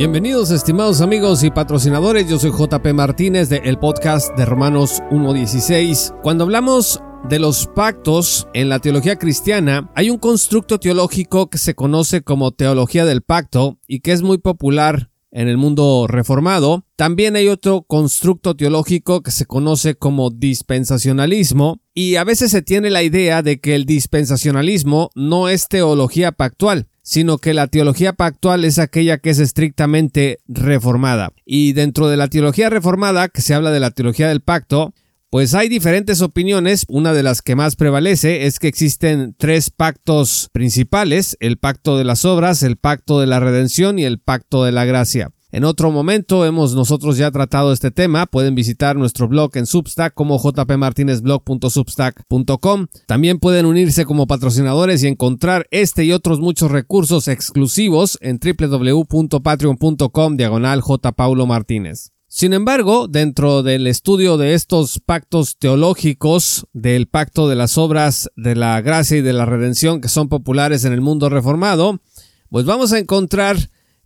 Bienvenidos estimados amigos y patrocinadores, yo soy JP Martínez de el podcast de Romanos 1.16. Cuando hablamos de los pactos en la teología cristiana, hay un constructo teológico que se conoce como teología del pacto y que es muy popular en el mundo reformado. También hay otro constructo teológico que se conoce como dispensacionalismo y a veces se tiene la idea de que el dispensacionalismo no es teología pactual sino que la teología pactual es aquella que es estrictamente reformada. Y dentro de la teología reformada, que se habla de la teología del pacto, pues hay diferentes opiniones. Una de las que más prevalece es que existen tres pactos principales, el pacto de las obras, el pacto de la redención y el pacto de la gracia. En otro momento hemos nosotros ya tratado este tema. Pueden visitar nuestro blog en Substack como jpmartinezblog.substack.com. También pueden unirse como patrocinadores y encontrar este y otros muchos recursos exclusivos en www.patreon.com diagonal Martínez. Sin embargo, dentro del estudio de estos pactos teológicos, del pacto de las obras de la gracia y de la redención que son populares en el mundo reformado, pues vamos a encontrar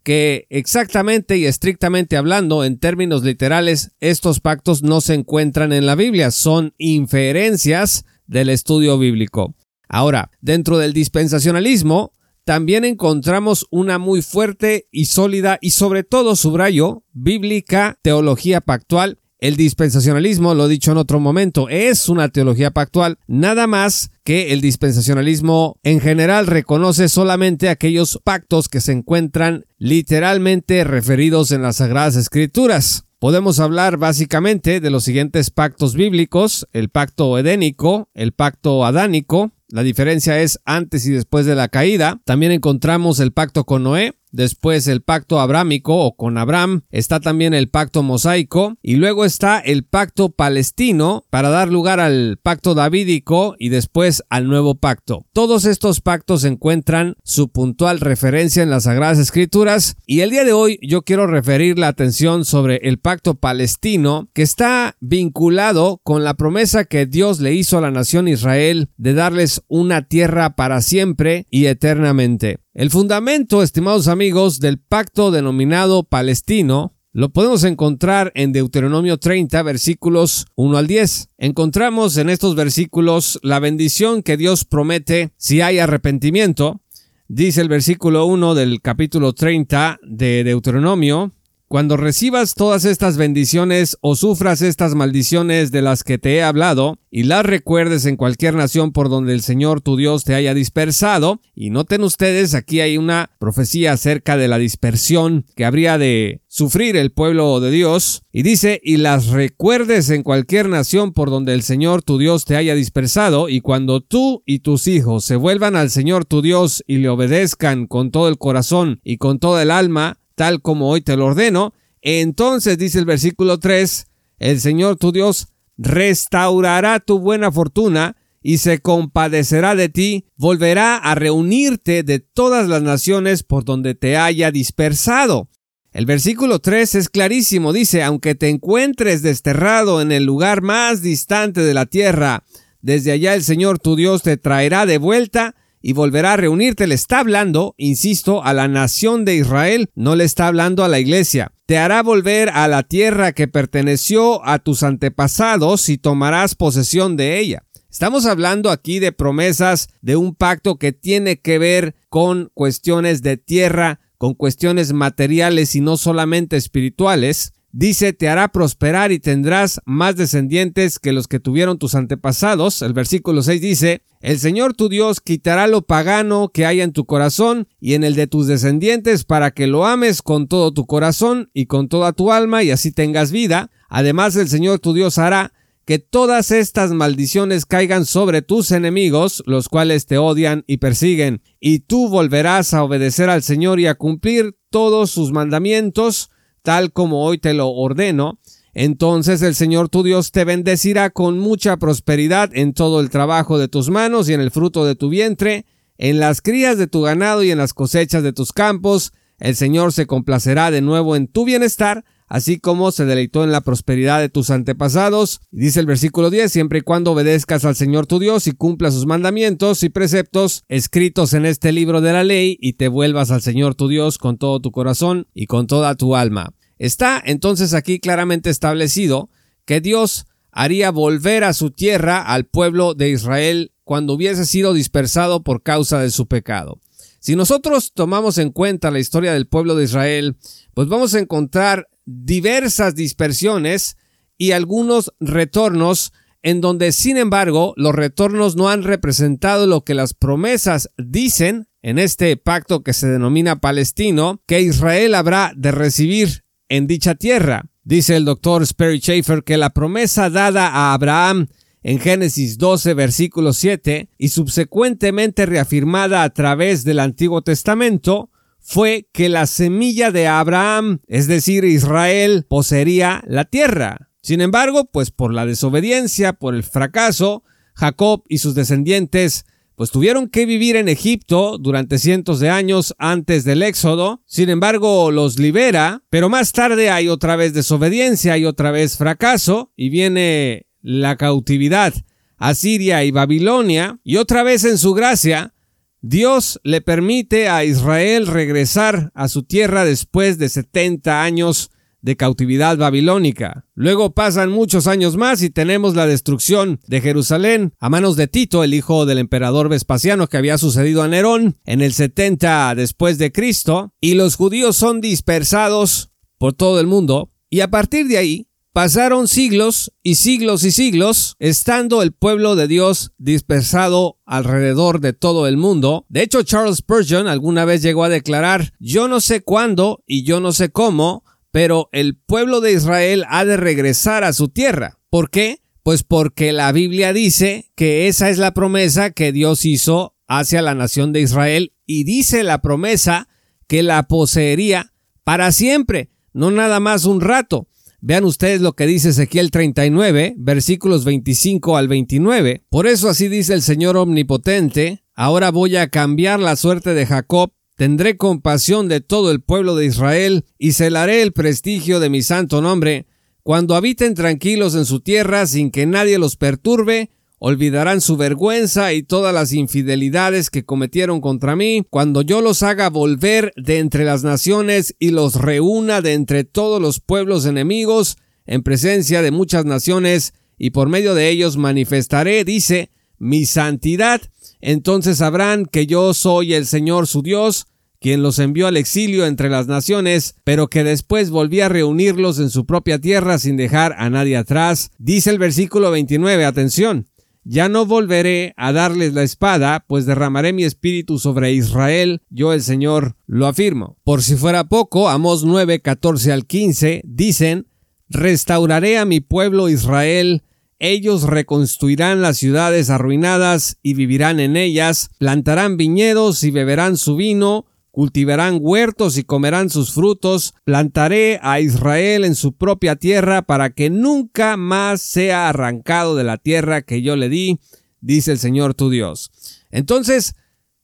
que exactamente y estrictamente hablando, en términos literales, estos pactos no se encuentran en la Biblia, son inferencias del estudio bíblico. Ahora, dentro del dispensacionalismo, también encontramos una muy fuerte y sólida y sobre todo subrayo bíblica teología pactual el dispensacionalismo, lo he dicho en otro momento, es una teología pactual, nada más que el dispensacionalismo en general reconoce solamente aquellos pactos que se encuentran literalmente referidos en las Sagradas Escrituras. Podemos hablar básicamente de los siguientes pactos bíblicos, el pacto edénico, el pacto adánico, la diferencia es antes y después de la caída. También encontramos el pacto con Noé, Después el pacto abrámico o con Abraham, está también el pacto mosaico y luego está el pacto palestino para dar lugar al pacto davídico y después al nuevo pacto. Todos estos pactos encuentran su puntual referencia en las Sagradas Escrituras y el día de hoy yo quiero referir la atención sobre el pacto palestino que está vinculado con la promesa que Dios le hizo a la nación Israel de darles una tierra para siempre y eternamente. El fundamento, estimados amigos, del pacto denominado palestino lo podemos encontrar en Deuteronomio 30, versículos 1 al 10. Encontramos en estos versículos la bendición que Dios promete si hay arrepentimiento. Dice el versículo 1 del capítulo 30 de Deuteronomio, cuando recibas todas estas bendiciones o sufras estas maldiciones de las que te he hablado, y las recuerdes en cualquier nación por donde el Señor tu Dios te haya dispersado, y noten ustedes, aquí hay una profecía acerca de la dispersión que habría de sufrir el pueblo de Dios, y dice, y las recuerdes en cualquier nación por donde el Señor tu Dios te haya dispersado, y cuando tú y tus hijos se vuelvan al Señor tu Dios y le obedezcan con todo el corazón y con toda el alma, tal como hoy te lo ordeno, entonces dice el versículo 3, el Señor tu Dios restaurará tu buena fortuna y se compadecerá de ti, volverá a reunirte de todas las naciones por donde te haya dispersado. El versículo 3 es clarísimo, dice, aunque te encuentres desterrado en el lugar más distante de la tierra, desde allá el Señor tu Dios te traerá de vuelta y volverá a reunirte. Le está hablando, insisto, a la nación de Israel, no le está hablando a la iglesia. Te hará volver a la tierra que perteneció a tus antepasados y tomarás posesión de ella. Estamos hablando aquí de promesas de un pacto que tiene que ver con cuestiones de tierra, con cuestiones materiales y no solamente espirituales. Dice, te hará prosperar y tendrás más descendientes que los que tuvieron tus antepasados. El versículo 6 dice, el Señor tu Dios quitará lo pagano que haya en tu corazón y en el de tus descendientes para que lo ames con todo tu corazón y con toda tu alma y así tengas vida. Además el Señor tu Dios hará que todas estas maldiciones caigan sobre tus enemigos, los cuales te odian y persiguen, y tú volverás a obedecer al Señor y a cumplir todos sus mandamientos, tal como hoy te lo ordeno, entonces el Señor tu Dios te bendecirá con mucha prosperidad en todo el trabajo de tus manos y en el fruto de tu vientre, en las crías de tu ganado y en las cosechas de tus campos. El Señor se complacerá de nuevo en tu bienestar, así como se deleitó en la prosperidad de tus antepasados. dice el versículo 10, siempre y cuando obedezcas al Señor tu Dios y cumplas sus mandamientos y preceptos escritos en este libro de la ley y te vuelvas al Señor tu Dios con todo tu corazón y con toda tu alma. Está entonces aquí claramente establecido que Dios haría volver a su tierra al pueblo de Israel cuando hubiese sido dispersado por causa de su pecado. Si nosotros tomamos en cuenta la historia del pueblo de Israel, pues vamos a encontrar diversas dispersiones y algunos retornos en donde, sin embargo, los retornos no han representado lo que las promesas dicen en este pacto que se denomina palestino, que Israel habrá de recibir en dicha tierra. Dice el doctor Sperry Schaefer que la promesa dada a Abraham en Génesis 12, versículo 7, y subsecuentemente reafirmada a través del Antiguo Testamento, fue que la semilla de Abraham, es decir, Israel, poseería la tierra. Sin embargo, pues por la desobediencia, por el fracaso, Jacob y sus descendientes pues tuvieron que vivir en Egipto durante cientos de años antes del éxodo. Sin embargo, los libera, pero más tarde hay otra vez desobediencia, y otra vez fracaso, y viene la cautividad a Siria y Babilonia, y otra vez en su gracia, Dios le permite a Israel regresar a su tierra después de 70 años de cautividad babilónica. Luego pasan muchos años más y tenemos la destrucción de Jerusalén a manos de Tito, el hijo del emperador Vespasiano que había sucedido a Nerón en el 70 después de Cristo, y los judíos son dispersados por todo el mundo, y a partir de ahí Pasaron siglos y siglos y siglos, estando el pueblo de Dios dispersado alrededor de todo el mundo. De hecho, Charles Spurgeon alguna vez llegó a declarar, yo no sé cuándo y yo no sé cómo, pero el pueblo de Israel ha de regresar a su tierra. ¿Por qué? Pues porque la Biblia dice que esa es la promesa que Dios hizo hacia la nación de Israel y dice la promesa que la poseería para siempre, no nada más un rato. Vean ustedes lo que dice Ezequiel 39, versículos 25 al 29. Por eso así dice el Señor Omnipotente, ahora voy a cambiar la suerte de Jacob, tendré compasión de todo el pueblo de Israel, y celaré el prestigio de mi santo nombre, cuando habiten tranquilos en su tierra sin que nadie los perturbe, olvidarán su vergüenza y todas las infidelidades que cometieron contra mí, cuando yo los haga volver de entre las naciones y los reúna de entre todos los pueblos enemigos, en presencia de muchas naciones, y por medio de ellos manifestaré, dice, mi santidad, entonces sabrán que yo soy el Señor su Dios, quien los envió al exilio entre las naciones, pero que después volví a reunirlos en su propia tierra sin dejar a nadie atrás. Dice el versículo 29, atención, ya no volveré a darles la espada, pues derramaré mi espíritu sobre Israel, yo el Señor lo afirmo. Por si fuera poco, Amos 9, 14 al 15 dicen, Restauraré a mi pueblo Israel, ellos reconstruirán las ciudades arruinadas y vivirán en ellas, plantarán viñedos y beberán su vino, cultivarán huertos y comerán sus frutos, plantaré a Israel en su propia tierra para que nunca más sea arrancado de la tierra que yo le di, dice el Señor tu Dios. Entonces,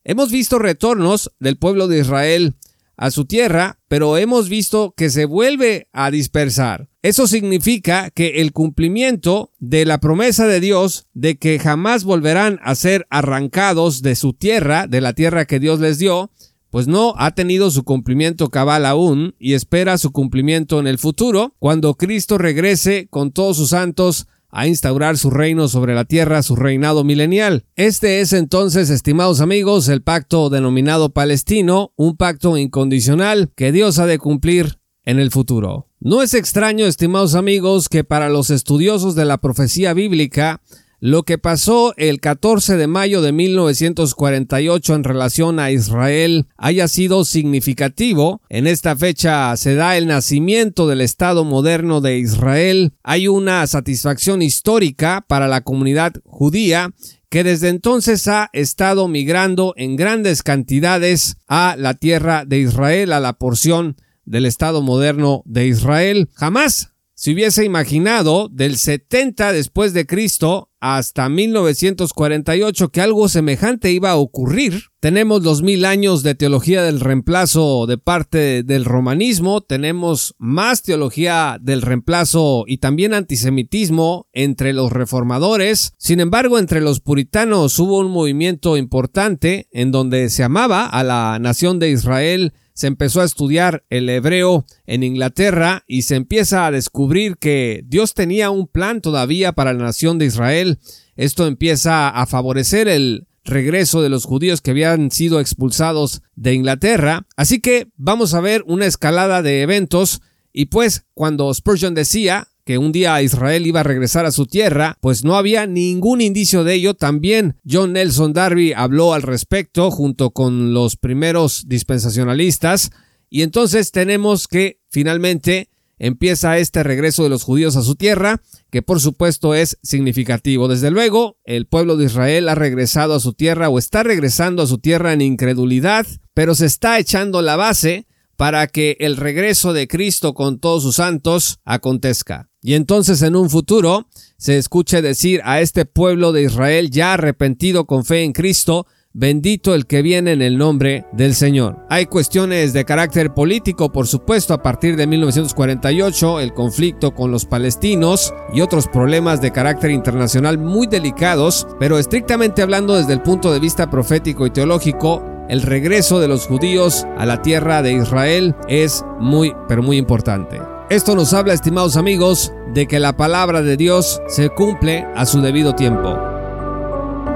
hemos visto retornos del pueblo de Israel a su tierra, pero hemos visto que se vuelve a dispersar. Eso significa que el cumplimiento de la promesa de Dios de que jamás volverán a ser arrancados de su tierra, de la tierra que Dios les dio, pues no ha tenido su cumplimiento cabal aún y espera su cumplimiento en el futuro, cuando Cristo regrese con todos sus santos a instaurar su reino sobre la tierra, su reinado milenial. Este es entonces, estimados amigos, el pacto denominado palestino, un pacto incondicional que Dios ha de cumplir en el futuro. No es extraño, estimados amigos, que para los estudiosos de la profecía bíblica, lo que pasó el 14 de mayo de 1948 en relación a Israel haya sido significativo. En esta fecha se da el nacimiento del Estado moderno de Israel. Hay una satisfacción histórica para la comunidad judía que desde entonces ha estado migrando en grandes cantidades a la tierra de Israel, a la porción del Estado moderno de Israel. Jamás se hubiese imaginado del 70 después de Cristo hasta 1948 que algo semejante iba a ocurrir. Tenemos los mil años de teología del reemplazo de parte del romanismo, tenemos más teología del reemplazo y también antisemitismo entre los reformadores. Sin embargo, entre los puritanos hubo un movimiento importante en donde se amaba a la nación de Israel se empezó a estudiar el hebreo en Inglaterra y se empieza a descubrir que Dios tenía un plan todavía para la nación de Israel. Esto empieza a favorecer el regreso de los judíos que habían sido expulsados de Inglaterra. Así que vamos a ver una escalada de eventos y pues cuando Spurgeon decía que un día Israel iba a regresar a su tierra, pues no había ningún indicio de ello. También John Nelson Darby habló al respecto junto con los primeros dispensacionalistas. Y entonces tenemos que finalmente empieza este regreso de los judíos a su tierra, que por supuesto es significativo. Desde luego, el pueblo de Israel ha regresado a su tierra o está regresando a su tierra en incredulidad, pero se está echando la base para que el regreso de Cristo con todos sus santos acontezca. Y entonces en un futuro se escuche decir a este pueblo de Israel ya arrepentido con fe en Cristo, Bendito el que viene en el nombre del Señor. Hay cuestiones de carácter político, por supuesto, a partir de 1948, el conflicto con los palestinos y otros problemas de carácter internacional muy delicados, pero estrictamente hablando desde el punto de vista profético y teológico, el regreso de los judíos a la tierra de Israel es muy, pero muy importante. Esto nos habla, estimados amigos, de que la palabra de Dios se cumple a su debido tiempo.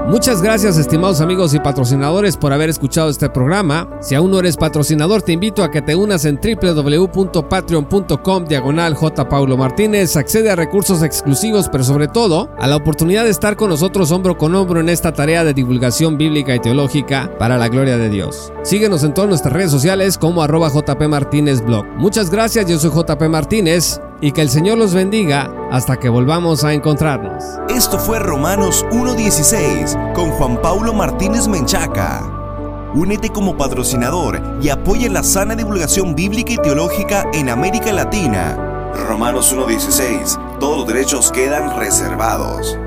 Muchas gracias estimados amigos y patrocinadores por haber escuchado este programa. Si aún no eres patrocinador te invito a que te unas en www.patreon.com diagonal J. Paulo Martínez. Accede a recursos exclusivos pero sobre todo a la oportunidad de estar con nosotros hombro con hombro en esta tarea de divulgación bíblica y teológica para la gloria de Dios. Síguenos en todas nuestras redes sociales como arroba JP Blog. Muchas gracias, yo soy JP Martínez y que el Señor los bendiga hasta que volvamos a encontrarnos. Esto fue Romanos 1.16 con Juan Paulo Martínez Menchaca. Únete como patrocinador y apoya la sana divulgación bíblica y teológica en América Latina. Romanos 1.16. Todos los derechos quedan reservados.